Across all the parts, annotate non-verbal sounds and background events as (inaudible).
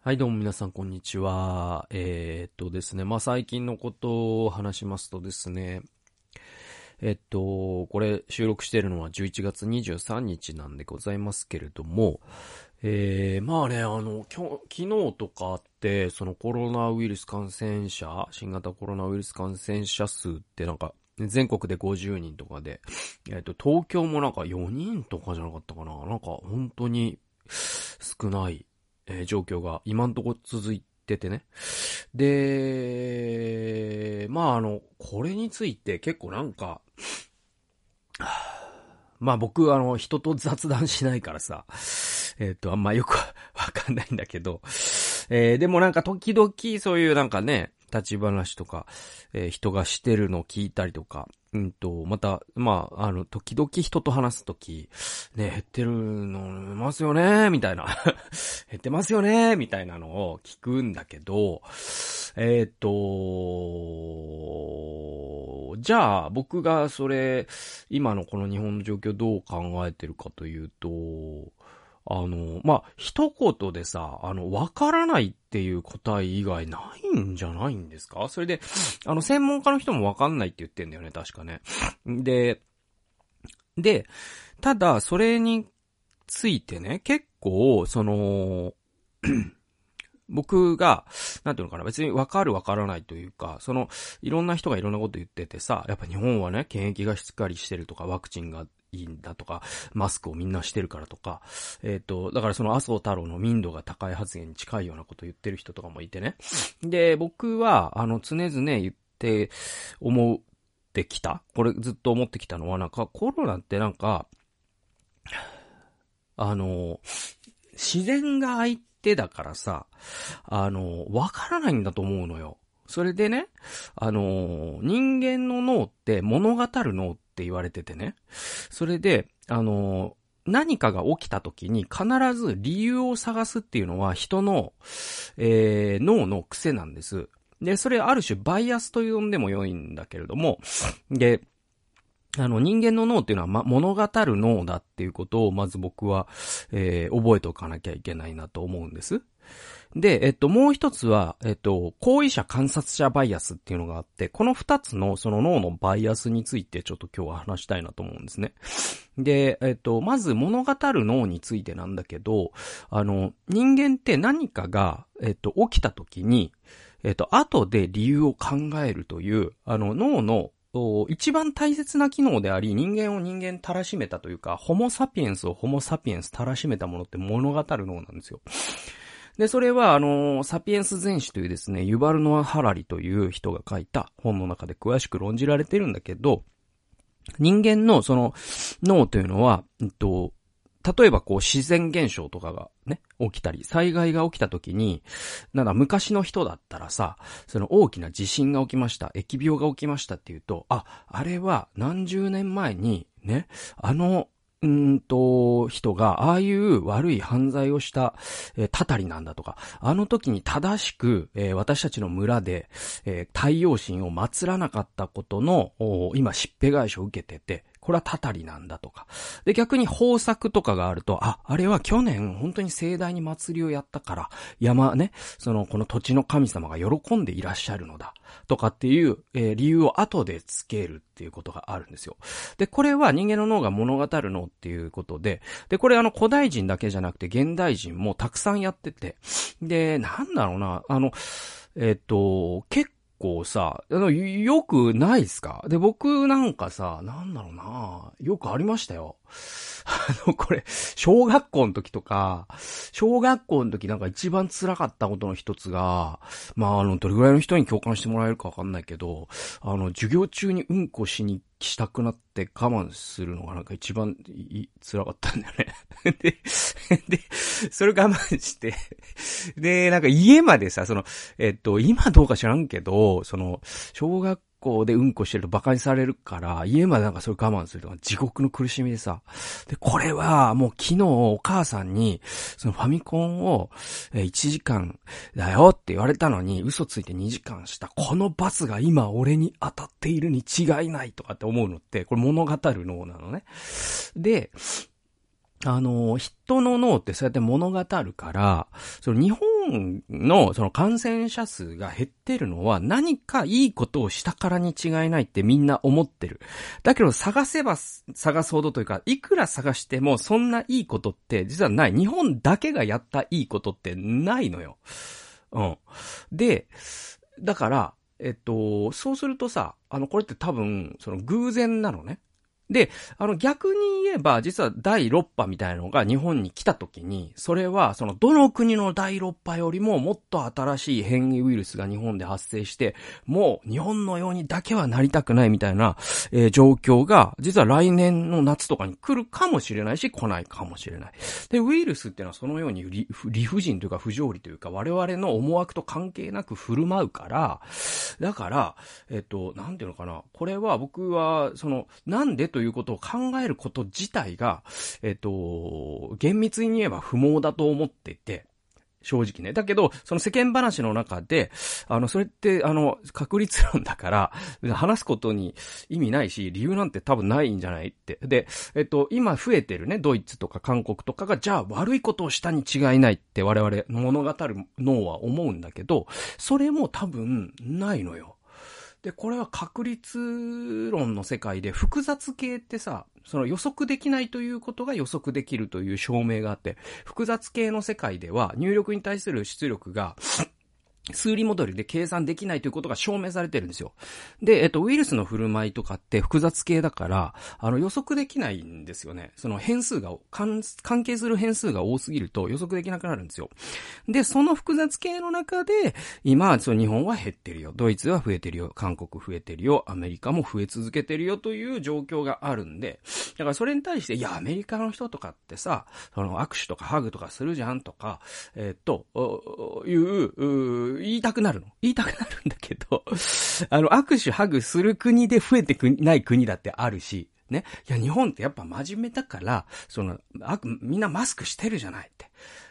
はい、どうも皆さん、こんにちは。えー、っとですね、まあ、最近のことを話しますとですね、えっと、これ収録しているのは11月23日なんでございますけれども、えー、まあね、あの、今日、昨日とかって、そのコロナウイルス感染者、新型コロナウイルス感染者数ってなんか、全国で50人とかで、えっと、東京もなんか4人とかじゃなかったかななんか本当に少ないえー、状況が今んとこ続いててね。で、まああの、これについて結構なんか、(sighs) まあ僕あの、人と雑談しないからさ、えっ、ー、と、あんまよくわかんないんだけど、えー、でもなんか時々そういうなんかね、立ち話とか、えー、人がしてるのを聞いたりとか、うんと、また、まあ、あの、時々人と話すとき、ね、減ってるの、ますよねみたいな。(laughs) 減ってますよねみたいなのを聞くんだけど、えっ、ー、と、じゃあ、僕がそれ、今のこの日本の状況どう考えてるかというと、あの、まあ、一言でさ、あの、わからないっていう答え以外ないんじゃないんですか？それで、あの、専門家の人もわかんないって言ってんだよね、確かね。で、で、ただ、それについてね、結構、その、(clears throat) 僕が、なんていうのかな、別にわかるわからないというか、その、いろんな人がいろんなこと言っててさ、やっぱ日本はね、検疫がしっかりしてるとか、ワクチンがいいんだとか、マスクをみんなしてるからとか、えっ、ー、と、だからその麻生太郎の民度が高い発言に近いようなこと言ってる人とかもいてね。で、僕は、あの、常々言って思ってきた。これずっと思ってきたのは、なんかコロナってなんか、あの、自然が相手だからさ、あの、わからないんだと思うのよ。それでね、あの、人間の脳って物語る脳ってって言われててね。それで、あの、何かが起きた時に必ず理由を探すっていうのは人の、えー、脳の癖なんです。で、それある種バイアスと呼んでも良いんだけれども、で、あの、人間の脳っていうのは、ま、物語る脳だっていうことを、まず僕は、えー、覚えておかなきゃいけないなと思うんです。で、えっと、もう一つは、えっと、行為者観察者バイアスっていうのがあって、この二つのその脳のバイアスについてちょっと今日は話したいなと思うんですね。で、えっと、まず物語る脳についてなんだけど、あの、人間って何かが、えっと、起きた時に、えっと、後で理由を考えるという、あの、脳の一番大切な機能であり、人間を人間たらしめたというか、ホモサピエンスをホモサピエンスたらしめたものって物語る脳なんですよ。で、それは、あの、サピエンス全史というですね、ユバルノア・ハラリという人が書いた本の中で詳しく論じられてるんだけど、人間のその脳というのは、えっと、例えばこう自然現象とかがね、起きたり、災害が起きた時に、なんだ昔の人だったらさ、その大きな地震が起きました、疫病が起きましたっていうと、あ、あれは何十年前にね、あのうんと、人が、ああいう悪い犯罪をした、えー、たたりなんだとか、あの時に正しく、えー、私たちの村で、えー、太陽神を祀らなかったことの、今、しっぺ返しを受けてて、これはたたりなんだとか。で、逆に豊作とかがあると、あ、あれは去年本当に盛大に祭りをやったから、山ね、その、この土地の神様が喜んでいらっしゃるのだ。とかっていう、えー、理由を後でつけるっていうことがあるんですよ。で、これは人間の脳が物語る脳っていうことで、で、これあの古代人だけじゃなくて現代人もたくさんやってて、で、なんだろうな、あの、えっ、ー、と、結構さ、あの、よくないっすか？で、僕なんかさ、なんだろうなよくありましたよ。(laughs) あの、これ、小学校の時とか、小学校の時なんか一番辛かったことの一つが、まあ、あの、どれぐらいの人に共感してもらえるかわかんないけど、あの、授業中にうんこしにしたくなって我慢するのがなんか一番辛かったんだよね。(laughs) で、で、それ我慢して。で、なんか家までさ、その、えっと、今どうか知らんけど、その、小学校でうんこしてると馬鹿にされるから、家までなんかそれ我慢するのが地獄の苦しみでさ。で、これはもう昨日お母さんに、そのファミコンを1時間だよって言われたのに嘘ついて2時間した。この罰が今俺に当たっているに違いないとかって思うのって、これ物語る脳なのね。で、あの、人の脳ってそうやって物語るから、その日本本のその感染者数が減ってるのは何かいいことをしたからに違いないってみんな思ってる。だけど探せば探すほどというか、いくら探してもそんないいことって実はない。日本だけがやったいいことってないのよ。うん。で、だから、えっと、そうするとさ、あの、これって多分、その偶然なのね。で、あの逆に言えば、実は第6波みたいなのが日本に来た時に、それはそのどの国の第6波よりももっと新しい変異ウイルスが日本で発生して、もう日本のようにだけはなりたくないみたいな、えー、状況が、実は来年の夏とかに来るかもしれないし、来ないかもしれない。で、ウイルスっていうのはそのように理不尽というか不条理というか、我々の思惑と関係なく振る舞うから、だから、えっと、なんていうのかな。これは僕は、その、なんでとということを考えること自体が、えっと、厳密に言えば不毛だと思ってて、正直ね。だけど、その世間話の中で、あの、それって、あの、確率論だから、話すことに意味ないし、理由なんて多分ないんじゃないって。で、えっと、今増えてるね、ドイツとか韓国とかが、じゃあ悪いことをしたに違いないって我々物語る脳は思うんだけど、それも多分ないのよ。で、これは確率論の世界で複雑系ってさ、その予測できないということが予測できるという証明があって、複雑系の世界では入力に対する出力が数理モデルで計算できないということが証明されてるんですよ。で、えっと、ウイルスの振る舞いとかって複雑系だから、あの予測できないんですよね。その変数が、関係する変数が多すぎると予測できなくなるんですよ。で、その複雑系の中で、今、その日本は減ってるよ。ドイツは増えてるよ。韓国増えてるよ。アメリカも増え続けてるよという状況があるんで、だからそれに対して、いや、アメリカの人とかってさ、その握手とかハグとかするじゃんとか、えっと、いう、言いたくなるの？言いたくなるんだけど、(laughs) あの、握手、ハグする国で増えてくない国だってあるし、ね？いや、日本ってやっぱ真面目だから、その、あみんなマスクしてるじゃないって。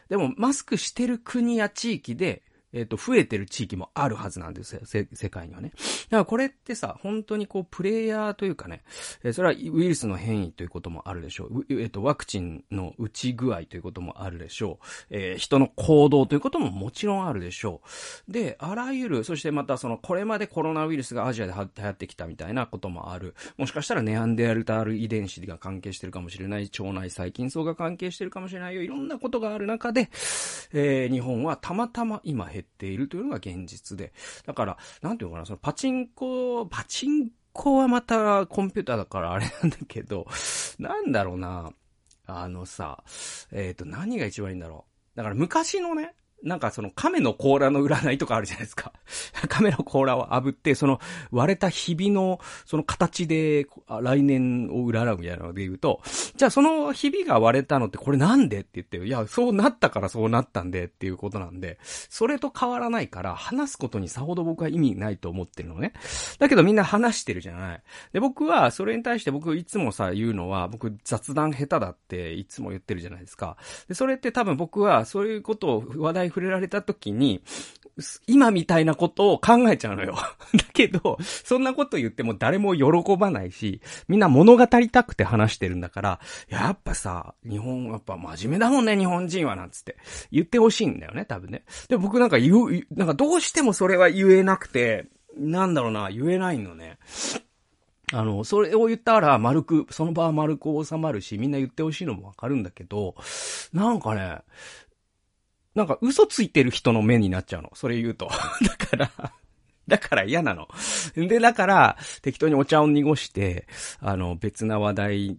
でも、マスクしてる国や地域で、えっ、ー、と、増えてる地域もあるはずなんですよ、世界にはね。だからこれってさ、本当にこう、プレイヤーというかね、えー、それはウイルスの変異ということもあるでしょう。えっ、ー、と、ワクチンの打ち具合ということもあるでしょう。え、人の行動ということももちろんあるでしょう。で、あらゆる、そしてまたその、これまでコロナウイルスがアジアで流行ってきたみたいなこともある。もしかしたらネアンデアルタール遺伝子が関係してるかもしれない。腸内細菌層が関係してるかもしれないよ。いろんなことがある中で、え、日本はたまたま今減っているというのが現実で。だから、なんていうのかな、そのパチンコ、パチンコはまたコンピューターだからあれなんだけど、なんだろうな、あのさ、えっ、ー、と、何が一番いいんだろう。だから昔のね、なんかその亀の甲羅の占いとかあるじゃないですか。(laughs) 亀の甲羅を炙って、その割れたひびのその形で来年を占うみたいなので言うと、じゃあそのひびが割れたのってこれなんでって言って、いや、そうなったからそうなったんでっていうことなんで、それと変わらないから話すことにさほど僕は意味ないと思ってるのね。だけどみんな話してるじゃない。で、僕はそれに対して僕いつもさ言うのは、僕雑談下手だっていつも言ってるじゃないですか。で、それって多分僕はそういうことを話題触れられた時に、今みたいなことを考えちゃうのよ。(laughs) だけど、そんなこと言っても誰も喜ばないし、みんな物語りたくて話してるんだから、やっぱさ、日本、やっぱ真面目だもんね、日本人は、なんつって。言ってほしいんだよね、多分ね。で、僕なんか言う、なんかどうしてもそれは言えなくて、なんだろうな、言えないのね。あの、それを言ったら丸く、その場は丸く収まるし、みんな言ってほしいのもわかるんだけど、なんかね、なんか嘘ついてる人の目になっちゃうの。それ言うと。(laughs) だからだから嫌なの。で、だから、適当にお茶を濁して、あの、別な話題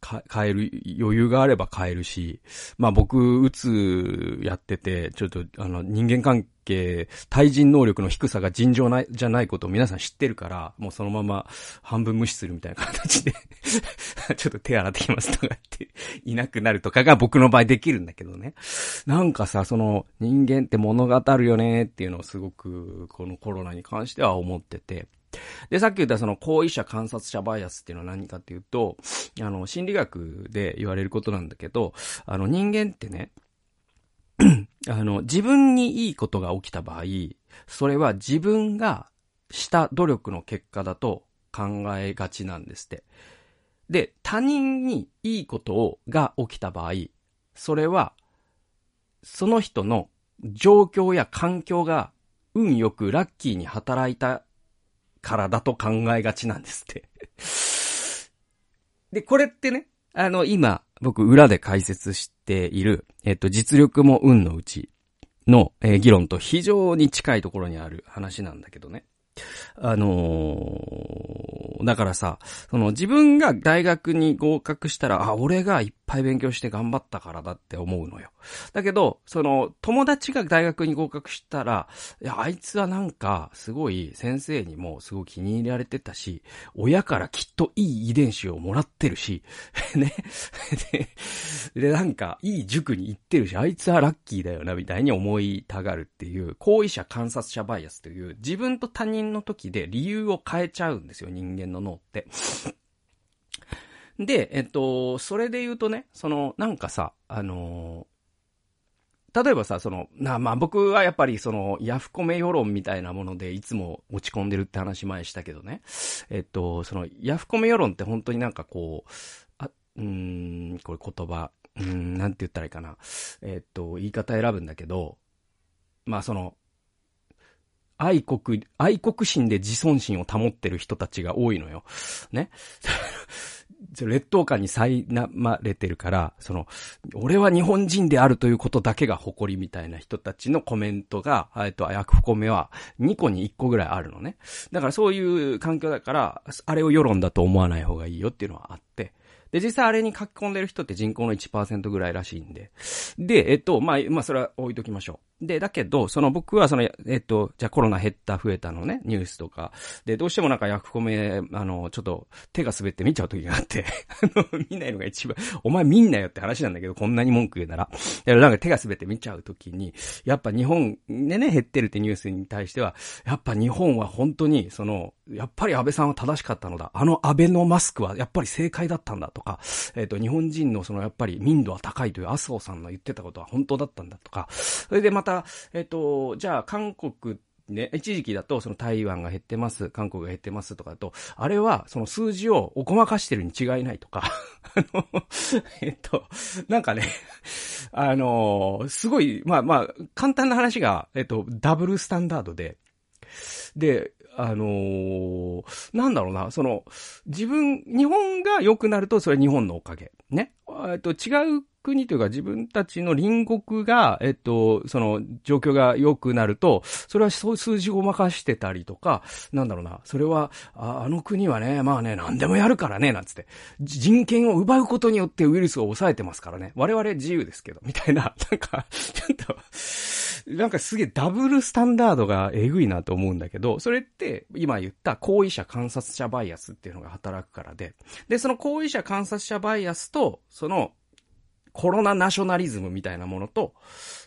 に変える、余裕があれば変えるし、まあ僕、うつやってて、ちょっと、あの、人間関係、対人能力の低さが尋常ない、じゃないことを皆さん知ってるから、もうそのまま半分無視するみたいな形で (laughs) ちょっと手洗ってきますとかっていなくなるとかが僕の場合できるんだけどね。なんかさ、その人間って物語るよねっていうのをすごくこのコロナに関しては思ってて。で、さっき言ったその行為者観察者バイアスっていうのは何かっていうと、あの、心理学で言われることなんだけど、あの人間ってね、(clears throat) あの、自分にいいことが起きた場合、それは自分がした努力の結果だと考えがちなんですって。で、他人にいいことをが起きた場合、それは、その人の状況や環境が運よくラッキーに働いたからだと考えがちなんですって (laughs) で、これってね、あの、今、僕、裏で解説している、えっと、実力も運のうちの、えー、議論と非常に近いところにある話なんだけどね。あのー、だからさ、その自分が大学に合格したら、あ、俺がいっぱい勉強して頑張ったからだって思うのよ。だけど、その友達が大学に合格したら、いや、あいつはなんか、すごい先生にもすごい気に入られてたし、親からきっといい遺伝子をもらってるし、(laughs) ね。で、で、なんか、いい塾に行ってるし、あいつはラッキーだよな、みたいに思いたがるっていう、行為者観察者バイアスという、自分と他人の時で理由を変えちゃうんですよ、人間の脳って。で、えっと、それで言うとね、その、なんかさ、あの例えばさ、その、な、まあ、僕はやっぱりその、ヤフコメ世論みたいなものでいつも落ち込んでるって話前したけどね。えっと、その、ヤフコメ世論って本当になんかこう、あ、うん、これ言葉、うん、なんて言ったらいいかな。えっと、言い方選ぶんだけど、まあその、愛国、愛国心で自尊心を保ってる人たちが多いのよ。ね。劣等感に苛まれてるから、その、俺は日本人であるということだけが誇りみたいな人たちのコメントが、えっと、ヤフコメは2個に1個ぐらいあるのね。だからそういう環境だから、あれを世論だと思わない方がいいよっていうのはあって。で、実際あれに書き込んでる人って人口の1%ぐらいらしいんで。で、えっと、まあ、まあ、それは置いときましょう。で、だけど、その僕はその、えっと、じゃあコロナ減った、増えたのね、ニュースとか。で、どうしてもなんかヤフコメ、あの、ちょっと手が滑って見ちゃう時があって、(laughs) あの、見ないのが一番、お前見んなよって話なんだけど、こんなに文句言うなら。だなんか手が滑って見ちゃう時に、やっぱ日本でね、減ってるってニュースに対しては、やっぱ日本は本当に、その、やっぱり安倍さんは正しかったのだ。あの安倍のマスクはやっぱり正解だったんだとか、えっ、と、日本人のそのやっぱり民度は高いという麻生さんの言ってたことは本当だったんだとか、それでまた、たえっ、と、じゃあ韓国ね、一時期だと、その台湾が減ってます、韓国が減ってますとかだと、あれは、その数字をおこまかしてるに違いないとか、(laughs) あの、えっと、なんかね、あの、すごい、まあまあ、簡単な話が、えっと、ダブルスタンダードで、で、あのー、なんだろうな、その、自分、日本が良くなると、それ日本のおかげ。ね。えっと、違う国というか自分たちの隣国が、えっと、その状況が良くなると、それは数字をまかしてたりとか、なんだろうな、それは、ああの国はね、まあね、何でもやるからね、なんつって、人権を奪うことによってウイルスを抑えてますからね。我々自由ですけど、みたいな、(laughs) なんか、ちょっと、なんかすげえダブルスタンダードがえぐいなと思うんだけど、それって今言った行為者観察者バイアスっていうのが働くからで、で、その行為者観察者バイアスと、そのコロナナショナリズムみたいなものと、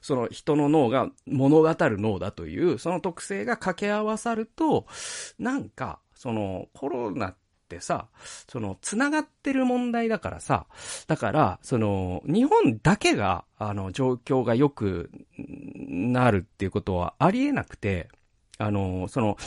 その人の脳が物語る脳だという、その特性が掛け合わさると、なんか、そのコロナってさ、その、繋がってる問題だからさ、だから、その、日本だけが、あの、状況が良くなるっていうことはありえなくて、あの、その、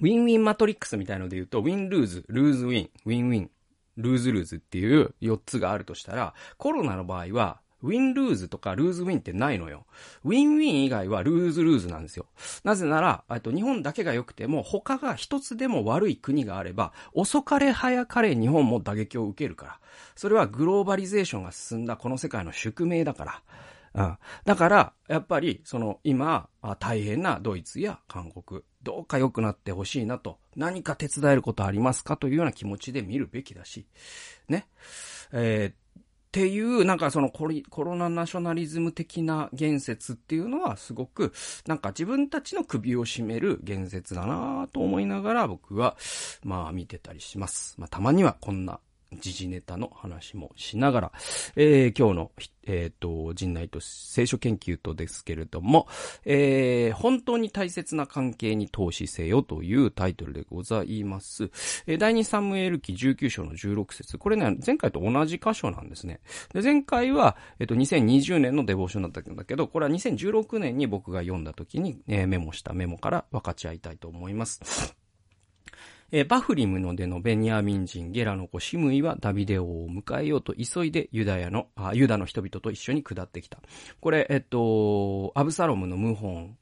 win-win マトリックスみたいので言うと、 win-lose、lose-win、win-win、lose-lose っていう4つがあるとしたら、コロナの場合は、 win-lose とか lose-win ってないのよ。 win-win 以外は lose-lose なんですよ。なぜなら、と日本だけが良くても、他が一つでも悪い国があれば、遅かれ早かれ日本も打撃を受けるから。それはグローバリゼーションが進んだこの世界の宿命だから。うん。だから、やっぱり、その、今、大変なドイツや韓国、どうか良くなってほしいなと、何か手伝えることありますかというような気持ちで見るべきだし、ね。えー、っていう、なんかそのコロナナショナリズム的な言説っていうのはすごく、なんか自分たちの首を絞める言説だなと思いながら僕は、まあ見てたりします。まあたまにはこんな時事ネタの話もしながら、えー、今日の、えっ、ー、と、人内と聖書研究とですけれども、えー、本当に大切な関係に投資せよというタイトルでございます。えー、第2サムエル記19章の16節これね、前回と同じ箇所なんですね。で、前回は、えっ、ー、と、2020年のデボーションだったんだけど、これは2016年に僕が読んだ時に、えー、メモしたメモから分かち合いたいと思います。えー、バフリムのでのベニヤミン人ゲラの子シムイはダビデ王を迎えようと急いでユダヤの、あユダの人々と一緒に下ってきた。これ、えっと、アブサロムの謀反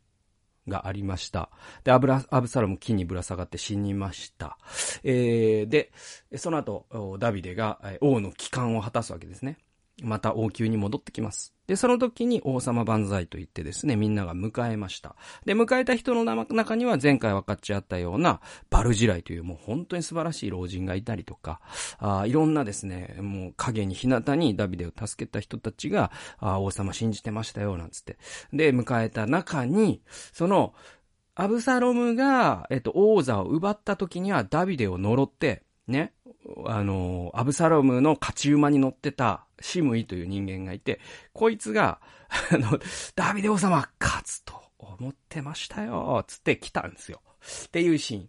がありました。で、アブラ、アブサロム木にぶら下がって死にました。えー、で、その後、ダビデが王の帰還を果たすわけですね。また王宮に戻ってきます。で、その時に王様万歳と言ってですね、みんなが迎えました。で、迎えた人の中には前回分かっちゃったようなバルジライというもう本当に素晴らしい老人がいたりとか、あいろんなですね、もう影に日向にダビデを助けた人たちが、あ王様信じてましたよ、なんつって。で、迎えた中に、その、アブサロムが、えっと、王座を奪った時にはダビデを呪って、ね、あの、アブサロムの勝ち馬に乗ってたシムイという人間がいて、こいつが、あの、ダビデ王様勝つと思ってましたよ、つって来たんですよ。っていうシーン。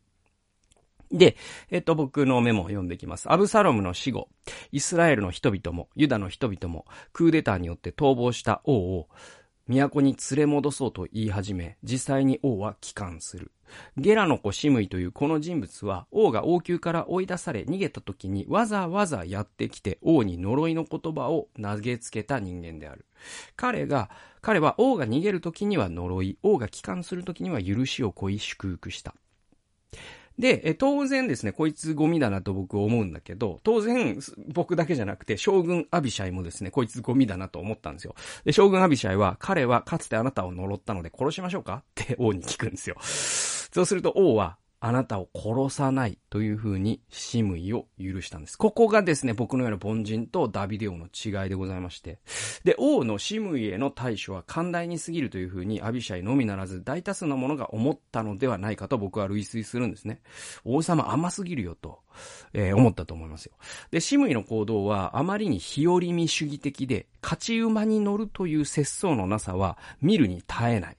で、えっと、僕のメモを読んでいきます。アブサロムの死後、イスラエルの人々も、ユダの人々も、クーデターによって逃亡した王を、都に連れ戻そうと言い始め、実際に王は帰還する。ゲラの子シムイというこの人物は、王が王宮から追い出され逃げた時にわざわざやってきて王に呪いの言葉を投げつけた人間である。彼が、彼は王が逃げる時には呪い、王が帰還する時には許しを乞い祝福した。で、当然ですね、こいつゴミだなと僕思うんだけど、当然、僕だけじゃなくて、将軍アビシャイもですね、こいつゴミだなと思ったんですよ。で、将軍アビシャイは、彼はかつてあなたを呪ったので殺しましょうかって王に聞くんですよ。そうすると王は、あなたを殺さないという風にシムイを許したんです。ここがですね、僕のような凡人とダビデ王の違いでございまして。で、王のシムイへの対処は寛大に過ぎるという風にアビシャイのみならず大多数の者が思ったのではないかと僕は類推するんですね。王様甘すぎるよと、えー、思ったと思いますよ。で、シムイの行動はあまりに日和見主義的で、勝ち馬に乗るという節操のなさは見るに耐えない。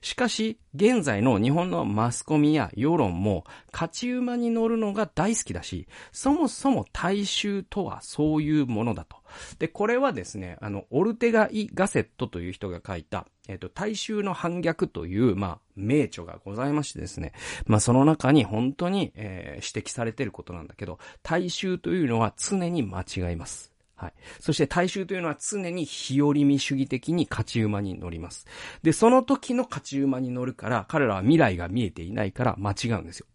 しかし、現在の日本のマスコミや世論も、勝ち馬に乗るのが大好きだし、そもそも大衆とはそういうものだと。で、これはですね、あの、オルテガ・イ・ガセットという人が書いた、えっ、と、大衆の反逆という、まあ、名著がございましてですね。まあ、その中に本当に、えー、指摘されていることなんだけど、大衆というのは常に間違います。はい。そして大衆というのは常に日和見主義的に勝ち馬に乗ります。で、その時の勝ち馬に乗るから、彼らは未来が見えていないから間違うんですよ。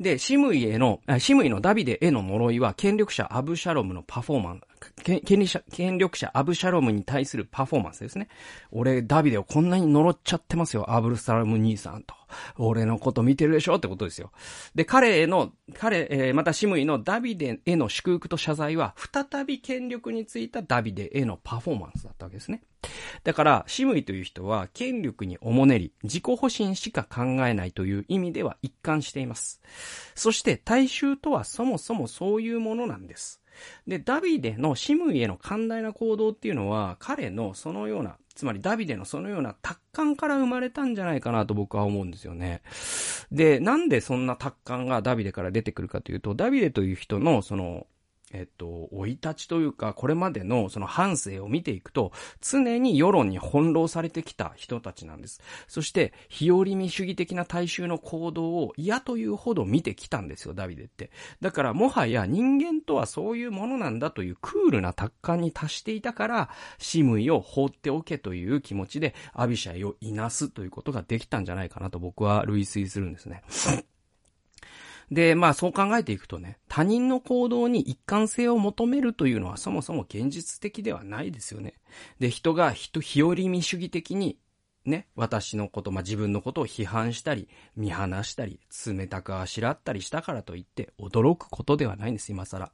で、シムイへの、シムイのダビデへの呪いは、権力者アブシャロムのパフォーマン、権力者、権力者アブシャロムに対するパフォーマンスですね。俺、ダビデをこんなに呪っちゃってますよ、アブルサラム兄さんと。俺のこと見てるでしょってことですよ。で、彼への、彼、えー、またシムイのダビデへの祝福と謝罪は、再び権力についたダビデへのパフォーマンスだったわけですね。だから、シムイという人は、権力におもねり、自己保身しか考えないという意味では一貫しています。そして、大衆とはそもそもそういうものなんです。で、ダビデのシムイへの寛大な行動っていうのは、彼のそのような、つまりダビデのそのような達観から生まれたんじゃないかなと僕は思うんですよね。で、なんでそんな達観がダビデから出てくるかというと、ダビデという人のその、えっと、追い立ちというか、これまでのその反省を見ていくと、常に世論に翻弄されてきた人たちなんです。そして、日和見主義的な大衆の行動を嫌というほど見てきたんですよ、ダビデって。だから、もはや人間とはそういうものなんだというクールな達観に達していたから、シムイを放っておけという気持ちで、アビシャイをいなすということができたんじゃないかなと僕は類推するんですね。で、まあそう考えていくとね、他人の行動に一貫性を求めるというのはそもそも現実的ではないですよね。で、人が人、日和見主義的にね、私のこと、まあ、自分のことを批判したり、見放したり、冷たくあしらったりしたからといって、驚くことではないんです、今更。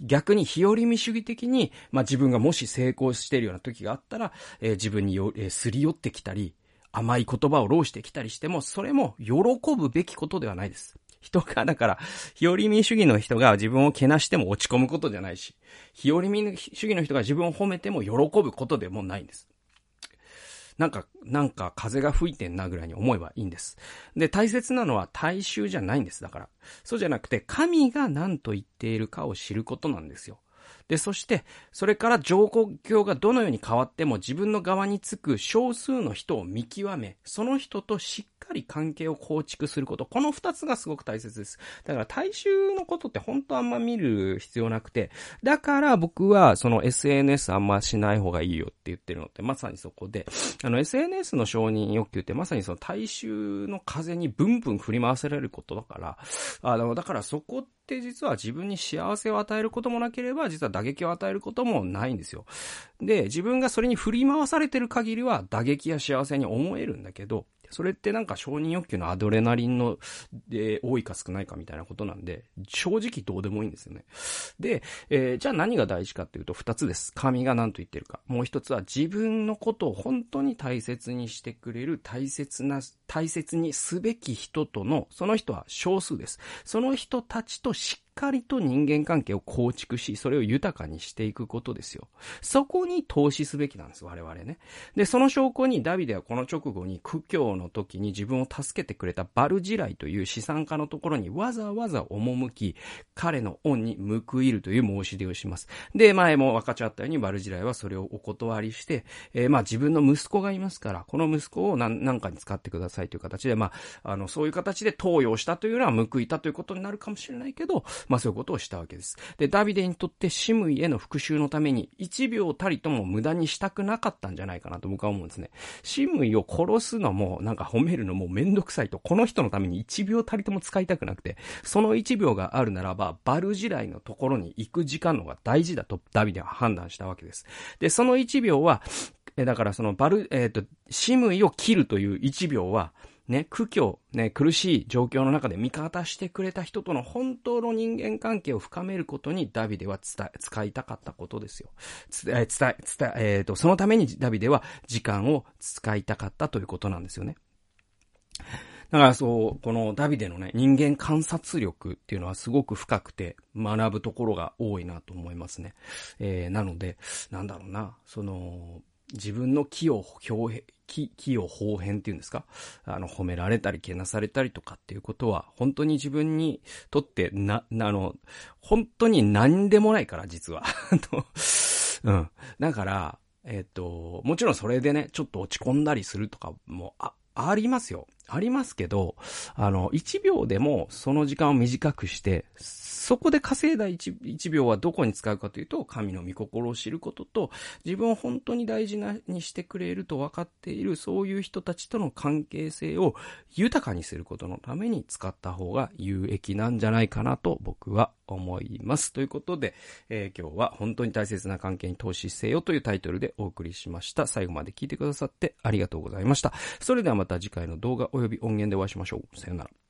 逆に日和見主義的に、まあ、自分がもし成功しているような時があったら、えー、自分によ、えー、すり寄ってきたり、甘い言葉を浪してきたりしても、それも喜ぶべきことではないです。人が、だから、日和民主義の人が自分をけなしても落ち込むことじゃないし、日和民主義の人が自分を褒めても喜ぶことでもないんです。なんか、なんか風が吹いてんなぐらいに思えばいいんです。で、大切なのは大衆じゃないんです。だから。そうじゃなくて、神が何と言っているかを知ることなんですよ。で、そして、それから状況がどのように変わっても自分の側につく少数の人を見極め、その人としっかり関係を構築すること。この二つがすごく大切です。だから大衆のことって本当あんま見る必要なくて、だから僕はその SNS あんましない方がいいよって言ってるのってまさにそこで、あの SNS の承認欲求ってまさにその大衆の風にブンブン振り回せられることだから、あの、だからそこって実は自分に幸せを与えることもなければ、実は打撃を与えることもないんですよ。で、自分がそれに振り回されてる限りは打撃や幸せに思えるんだけど、それってなんか承認欲求のアドレナリンの、で、多いか少ないかみたいなことなんで、正直どうでもいいんですよね。で、えー、じゃあ何が大事かっていうと二つです。神が何と言ってるか。もう一つは自分のことを本当に大切にしてくれる大切な、大切にすべき人との、その人は少数です。その人たちとしかりと人間関係を構築し、それを豊かにしていくことですよ。そこに投資すべきなんです、我々ね。で、その証拠にダビデはこの直後に苦境の時に自分を助けてくれたバルジライという資産家のところにわざわざ赴き、彼の恩に報いるという申し出をします。で、前も分かちゃったようにバルジライはそれをお断りして、えー、まあ自分の息子がいますから、この息子を何何かに使ってくださいという形で、まあ、あの、そういう形で投与したというのは報いたということになるかもしれないけど、まあそういうことをしたわけです。で、ダビデにとってシムイへの復讐のために1秒たりとも無駄にしたくなかったんじゃないかなと僕は思うんですね。シムイを殺すのも、なんか褒めるのもめんどくさいと、この人のために1秒たりとも使いたくなくて、その1秒があるならば、バルジライのところに行く時間の方が大事だとダビデは判断したわけです。で、その1秒は、え、だからそのバル、えっ、ー、と、シムイを切るという1秒は、ね、苦境、ね、苦しい状況の中で味方してくれた人との本当の人間関係を深めることにダビデは伝え、使いたかったことですよ。伝え、伝え、伝え、えっ、ー、と、そのためにダビデは時間を使いたかったということなんですよね。だからそう、このダビデのね、人間観察力っていうのはすごく深くて学ぶところが多いなと思いますね。えー、なので、なんだろうな、その、自分の気を表、気、気を方変っていうんですか？あの、褒められたり、けなされたりとかっていうことは、本当に自分にとって、な、あの、本当に何でもないから、実は。(laughs) うん。だから、えっ、と、もちろんそれでね、ちょっと落ち込んだりするとかも、あ、ありますよ。ありますけど、あの、1秒でもその時間を短くして、そこで稼いだ 1, 1秒はどこに使うかというと、神の御心を知ることと、自分を本当に大事なにしてくれると分かっている、そういう人たちとの関係性を豊かにすることのために使った方が有益なんじゃないかなと僕は思います。ということで、えー、今日は本当に大切な関係に投資せよというタイトルでお送りしました。最後まで聞いてくださってありがとうございました。それではまた次回の動画及び音源でお会いしましょう。さよなら。